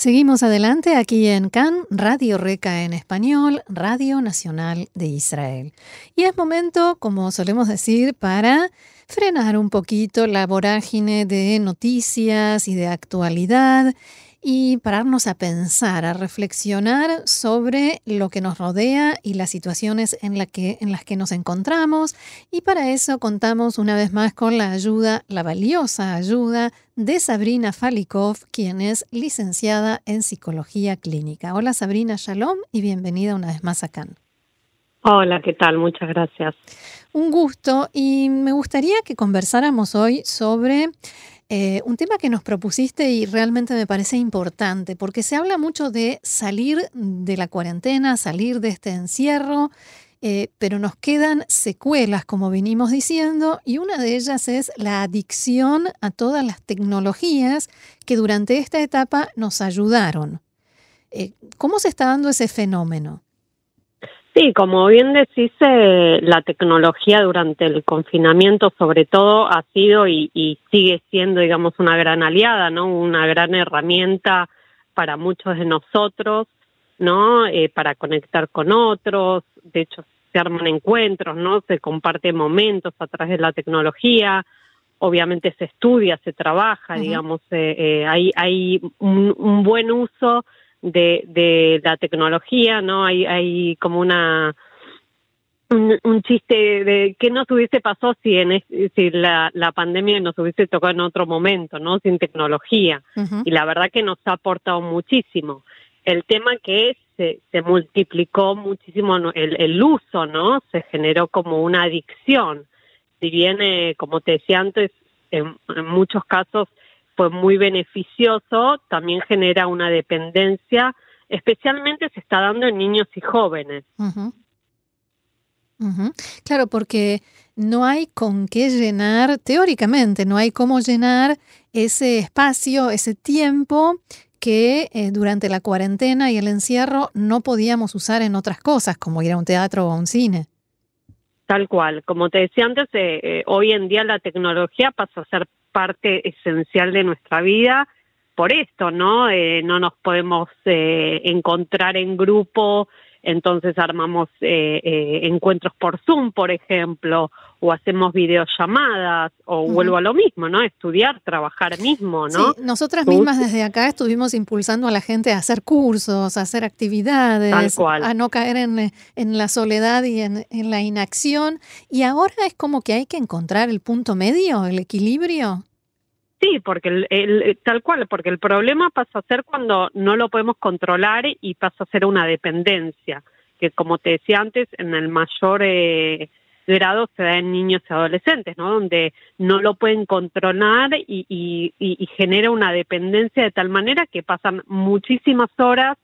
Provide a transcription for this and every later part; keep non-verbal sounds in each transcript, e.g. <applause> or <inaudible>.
Seguimos adelante aquí en CAN, Radio Reca en español, Radio Nacional de Israel. Y es momento, como solemos decir, para frenar un poquito la vorágine de noticias y de actualidad y pararnos a pensar, a reflexionar sobre lo que nos rodea y las situaciones en, la que, en las que nos encontramos. Y para eso contamos una vez más con la ayuda, la valiosa ayuda de Sabrina Falikov, quien es licenciada en psicología clínica. Hola Sabrina, shalom y bienvenida una vez más acá. Hola, ¿qué tal? Muchas gracias. Un gusto y me gustaría que conversáramos hoy sobre eh, un tema que nos propusiste y realmente me parece importante, porque se habla mucho de salir de la cuarentena, salir de este encierro, eh, pero nos quedan secuelas, como venimos diciendo, y una de ellas es la adicción a todas las tecnologías que durante esta etapa nos ayudaron. Eh, ¿Cómo se está dando ese fenómeno? Sí, como bien decís, eh, la tecnología durante el confinamiento sobre todo ha sido y, sigue siendo, digamos, una gran aliada, ¿no? Una gran herramienta para muchos de nosotros, ¿no? Eh, para conectar con otros, de hecho se arman encuentros, ¿no? Se comparten momentos a través de la tecnología, obviamente se estudia, se trabaja, digamos, eh, hay, hay un buen uso de, de la tecnología, ¿no? Hay, hay como una un, chiste de qué nos hubiese pasado si en si la, la pandemia nos hubiese tocado en otro momento, ¿no? Sin tecnología. Y la verdad que nos ha aportado muchísimo. El tema que es, se, se multiplicó muchísimo el, el uso, ¿no? Se generó como una adicción. Si bien, eh, como te decía antes, en, en muchos casos fue muy beneficioso, también genera una dependencia, especialmente se está dando en niños y jóvenes. Claro, porque no hay con qué llenar, teóricamente, no hay cómo llenar ese espacio, ese tiempo que eh, durante la cuarentena y el encierro no podíamos usar en otras cosas, como ir a un teatro o a un cine. Tal cual. Como te decía antes, eh, eh, hoy en día la tecnología pasó a ser parte esencial de nuestra vida por esto, ¿no? Eh, no nos podemos eh, encontrar en grupo, entonces armamos eh, eh, encuentros por Zoom, por ejemplo, o hacemos videollamadas, o vuelvo a lo mismo, ¿no? Estudiar, trabajar mismo, ¿no? Sí, nosotras mismas desde acá estuvimos impulsando a la gente a hacer cursos, a hacer actividades, a no caer en, en la soledad y en, en la inacción. Y ahora es como que hay que encontrar el punto medio, el equilibrio. Sí, porque el, tal cual, porque el problema pasa a ser cuando no lo podemos controlar y pasa a ser una dependencia, que como te decía antes, en el mayor eh, grado se da en niños y adolescentes, ¿no? Donde no lo pueden controlar y, y, y, genera una dependencia de tal manera que pasan muchísimas horas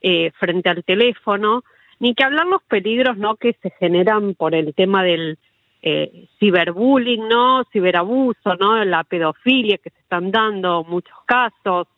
eh, frente al teléfono, ni que hablar los peligros, ¿no? Que se generan por el tema del eh, ciberbullying, ¿no? Ciberabuso, ¿no? La pedofilia que se están dando, muchos casos.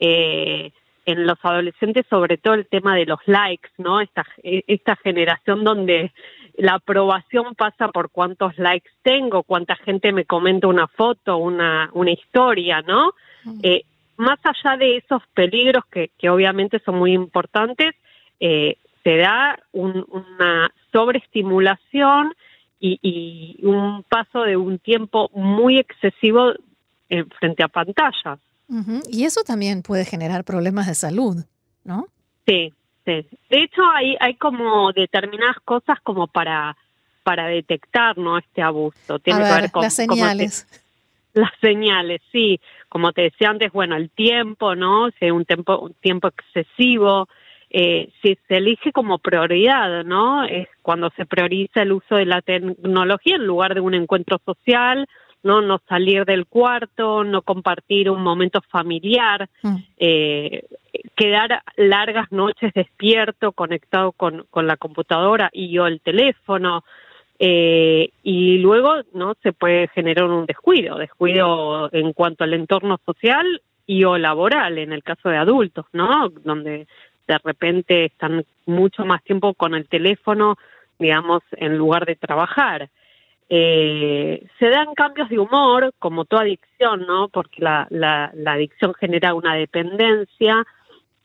Eh, en los adolescentes, sobre todo el tema de los likes, ¿no? Esta, esta generación donde la aprobación pasa por cuántos likes tengo, cuánta gente me comenta una foto, una, una historia, ¿no? Eh, más allá de esos peligros que, que obviamente son muy importantes, eh, se da un, una sobreestimulación y, un paso de un tiempo muy excesivo en frente a pantallas. Y eso también puede generar problemas de salud, ¿no? Sí, sí. De hecho, hay, hay como determinadas cosas como para, para detectar ¿no? este abuso. Tiene que ver con las señales. <laughs> las señales, sí. Como te decía antes, bueno, el tiempo, ¿no? Si hay un tiempo, un tiempo excesivo, eh, si se elige como prioridad, ¿no? Es cuando se prioriza el uso de la tecnología en lugar de un encuentro social, no no salir del cuarto, no compartir un momento familiar, mm. eh, quedar largas noches despierto, conectado con, con la computadora y o el teléfono. Eh, y luego no se puede generar un descuido, descuido en cuanto al entorno social y o laboral en el caso de adultos, ¿no? Donde de repente están mucho más tiempo con el teléfono, digamos, en lugar de trabajar. Eh, se dan cambios de humor, como toda adicción, ¿no? Porque la, la, la adicción genera una dependencia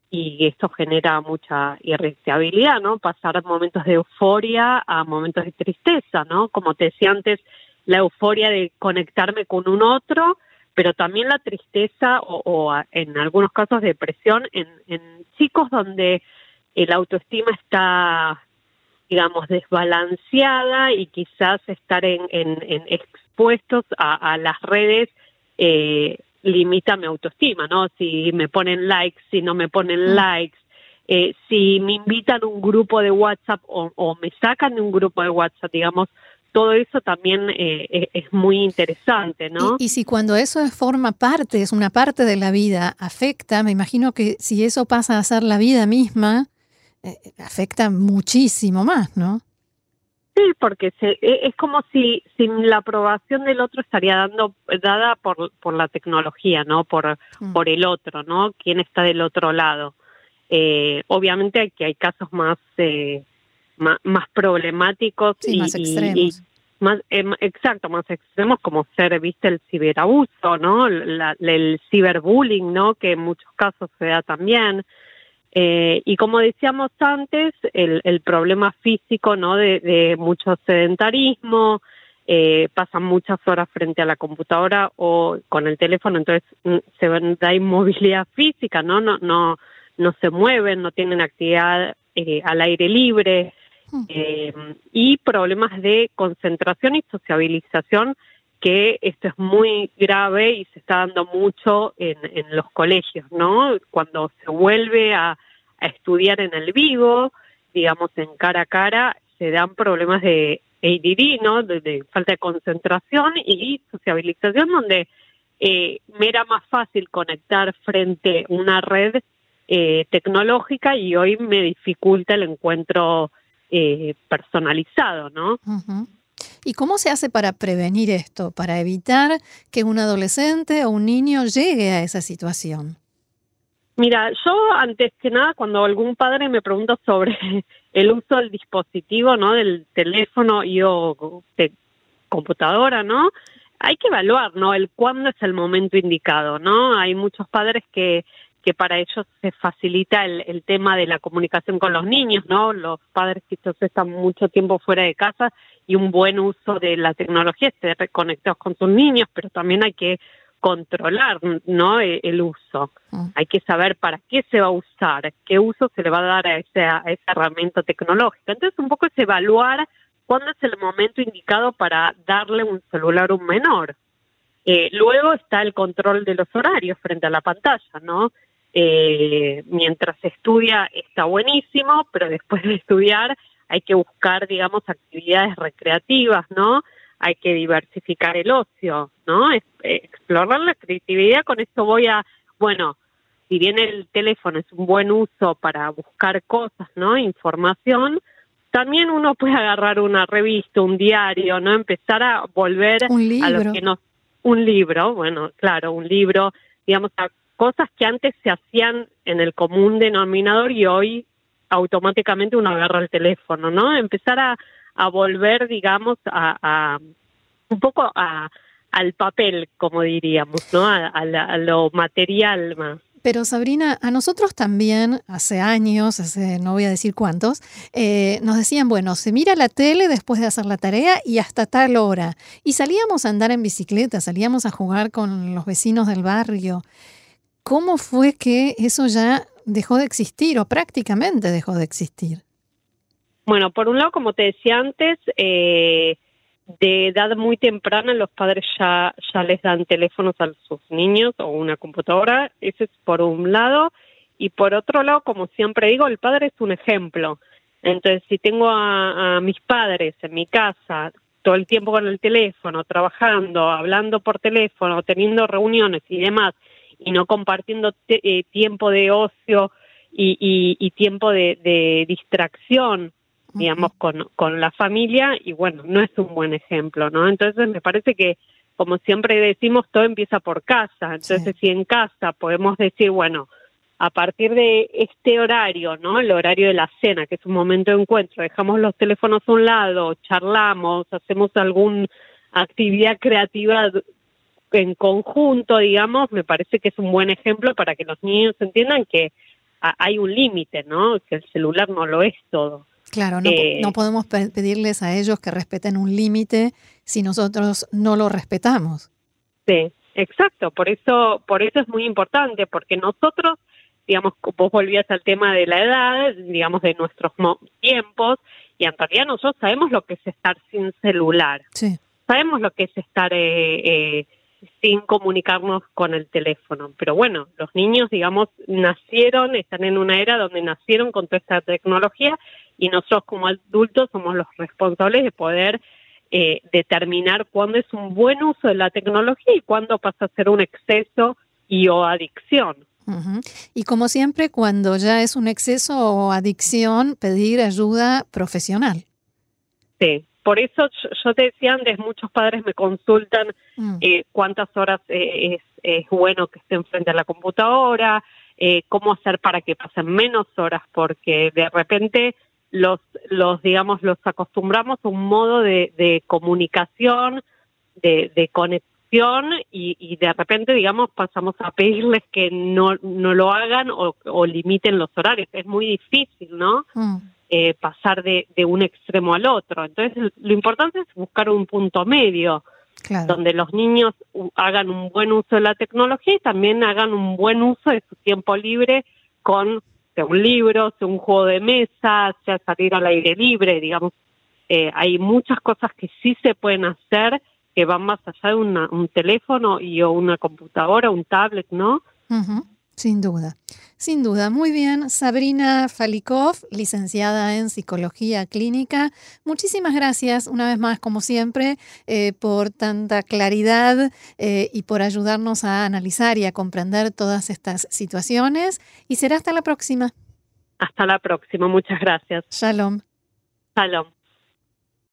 y esto genera mucha irritabilidad, ¿no? Pasar momentos de euforia a momentos de tristeza, ¿no? Como te decía antes, la euforia de conectarme con un otro, pero también la tristeza o, en algunos casos depresión en, chicos donde el autoestima está, digamos, desbalanceada y quizás estar en, expuestos a, las redes eh, limita mi autoestima, ¿no? Si me ponen likes, si no me ponen mm. likes, eh, si me invitan a un grupo de WhatsApp o, me sacan de un grupo de WhatsApp, digamos, todo eso también eh, es, muy interesante, ¿no? Y, si cuando eso forma parte, es una parte de la vida, afecta, me imagino que si eso pasa a ser la vida misma, eh, afecta muchísimo más, ¿no? Sí, porque se, e, es como si sin la aprobación del otro estaría dando dada por, por la tecnología, ¿no? Por, mm. por el otro, ¿no? Quién está del otro lado. Eh, obviamente aquí hay casos más, eh, más, problemáticos y, más extremos. más, eh, exacto, más extremos como ser, viste, el ciberabuso, ¿no? el ciberbullying, ¿no? Que en muchos casos se da también. Eh, y como decíamos antes, el, el problema físico, ¿no? De, mucho sedentarismo, eh, pasan muchas horas frente a la computadora o con el teléfono, entonces mm, se da inmovilidad <laughs> física, ¿no? No, no, no se mueven, no tienen actividad eh, al aire libre. Eh, y problemas de concentración y sociabilización que esto es muy grave y se está dando mucho en, en los colegios, ¿no? Cuando se vuelve a, a estudiar en el vivo, digamos en cara a cara, se dan problemas de ADD, ¿no? De, falta de concentración y sociabilización, donde eh, me era más fácil conectar frente a una red eh, tecnológica y hoy me dificulta el encuentro eh, personalizado, ¿no? ¿Y cómo se hace para prevenir esto, para evitar que un adolescente o un niño llegue a esa situación? Mira, yo antes que nada, cuando algún padre me pregunta sobre <laughs> el uso del dispositivo, ¿no? Del teléfono y o de computadora, ¿no? Hay que evaluar, ¿no? El cuándo es el momento indicado, ¿no? Hay muchos padres que que para ellos se facilita el, el tema de la comunicación con los niños, ¿no? Los padres que están mucho tiempo fuera de casa y un buen uso de la tecnología, estar conectados con sus niños, pero también hay que controlar no e, el uso. Mm. Hay que saber para qué se va a usar, qué uso se le va a dar a, ese, a esa herramienta tecnológica. Entonces, un poco es evaluar cuándo es el momento indicado para darle un celular a un menor. Eh, luego está el control de los horarios frente a la pantalla, ¿no? Eh, mientras estudia está buenísimo, pero después de estudiar hay que buscar, digamos, actividades recreativas, ¿no? hay que diversificar el ocio, ¿no? Eh, explorar la creatividad, con esto voy a, bueno, si bien el teléfono es un buen uso para buscar cosas, ¿no? Información, también uno puede agarrar una revista, un diario, ¿no? Empezar a volver a lo que nos... Un libro, bueno, claro, un libro, digamos, a cosas que antes se hacían en el común denominador y hoy automáticamente uno agarra el teléfono, ¿no? Empezar a, a volver, digamos, a, un poco a, al papel, como diríamos, ¿no? A, lo material más. Pero Sabrina, a nosotros también hace años, hace no voy a decir cuántos, eh, nos decían, bueno, se mira la tele después de hacer la tarea y hasta tal hora. Y salíamos a andar en bicicleta, salíamos a jugar con los vecinos del barrio. ¿Cómo fue que eso ya dejó de existir o prácticamente dejó de existir? Bueno, por un lado, como te decía antes, eh, de edad muy temprana los padres ya, ya les dan teléfonos a sus niños o una computadora, eso es por un lado. Y por otro lado, como siempre digo, el padre es un ejemplo. Entonces, si tengo a, mis padres en mi casa todo el tiempo con el teléfono, trabajando, hablando por teléfono, teniendo reuniones y demás, y no compartiendo eh, tiempo de ocio y, tiempo de distracción digamos, con, con la familia y bueno, no es un buen ejemplo, ¿no? Entonces me parece que, como siempre decimos, todo empieza por casa. Entonces, si en casa podemos decir, bueno, a partir de este horario, ¿no? El horario de la cena, que es un momento de encuentro, dejamos los teléfonos a un lado, charlamos, hacemos alguna actividad creativa en conjunto, digamos, me parece que es un buen ejemplo para que los niños entiendan que hay un límite, ¿no? Que el celular no lo es todo. Claro, no, Eh, no podemos pe- pedirles a ellos que respeten un límite si nosotros no lo respetamos. Sí, exacto. Por eso, por eso es muy importante, porque nosotros, digamos, vos volvías al tema de la edad, digamos, de nuestros tiempos, y en realidad nosotros sabemos lo que es estar sin celular, Sí, sabemos lo que es estar eh, eh, sin comunicarnos con el teléfono. Pero bueno, los niños, digamos, nacieron, están en una era donde nacieron con toda esta tecnología y nosotros como adultos somos los responsables de poder eh, determinar cuándo es un buen uso de la tecnología y cuándo pasa a ser un exceso y o adicción. Y como siempre, cuando ya es un exceso o adicción, pedir ayuda profesional. Sí. Por eso yo, te decía antes, muchos padres me consultan Mm, eh, cuántas horas eh, es, es bueno que estén frente a la computadora, eh, cómo hacer para que pasen menos horas, porque de repente los, los digamos, los acostumbramos a un modo de, de comunicación, de, de conexión y, y de repente, digamos, pasamos a pedirles que no, no lo hagan o, o limiten los horarios. Es muy difícil, ¿no? mm, eh, pasar de, de un extremo al otro. Entonces, lo importante es buscar un punto medio claro. donde los niños hagan un buen uso de la tecnología y también hagan un buen uso de su tiempo libre con sea un libro, sea un juego de mesa, sea salir al aire libre, digamos. Eh, hay muchas cosas que sí se pueden hacer que van más allá de una- un teléfono y o una computadora, un tablet, ¿no? Ujú, Sin duda, sin duda. Muy bien, Sabrina Falikov, licenciada en Psicología Clínica. Muchísimas gracias una vez más, como siempre, eh, por tanta claridad eh, y por ayudarnos a analizar y a comprender todas estas situaciones. Y será hasta la próxima. Hasta la próxima. Muchas gracias. Shalom. Shalom.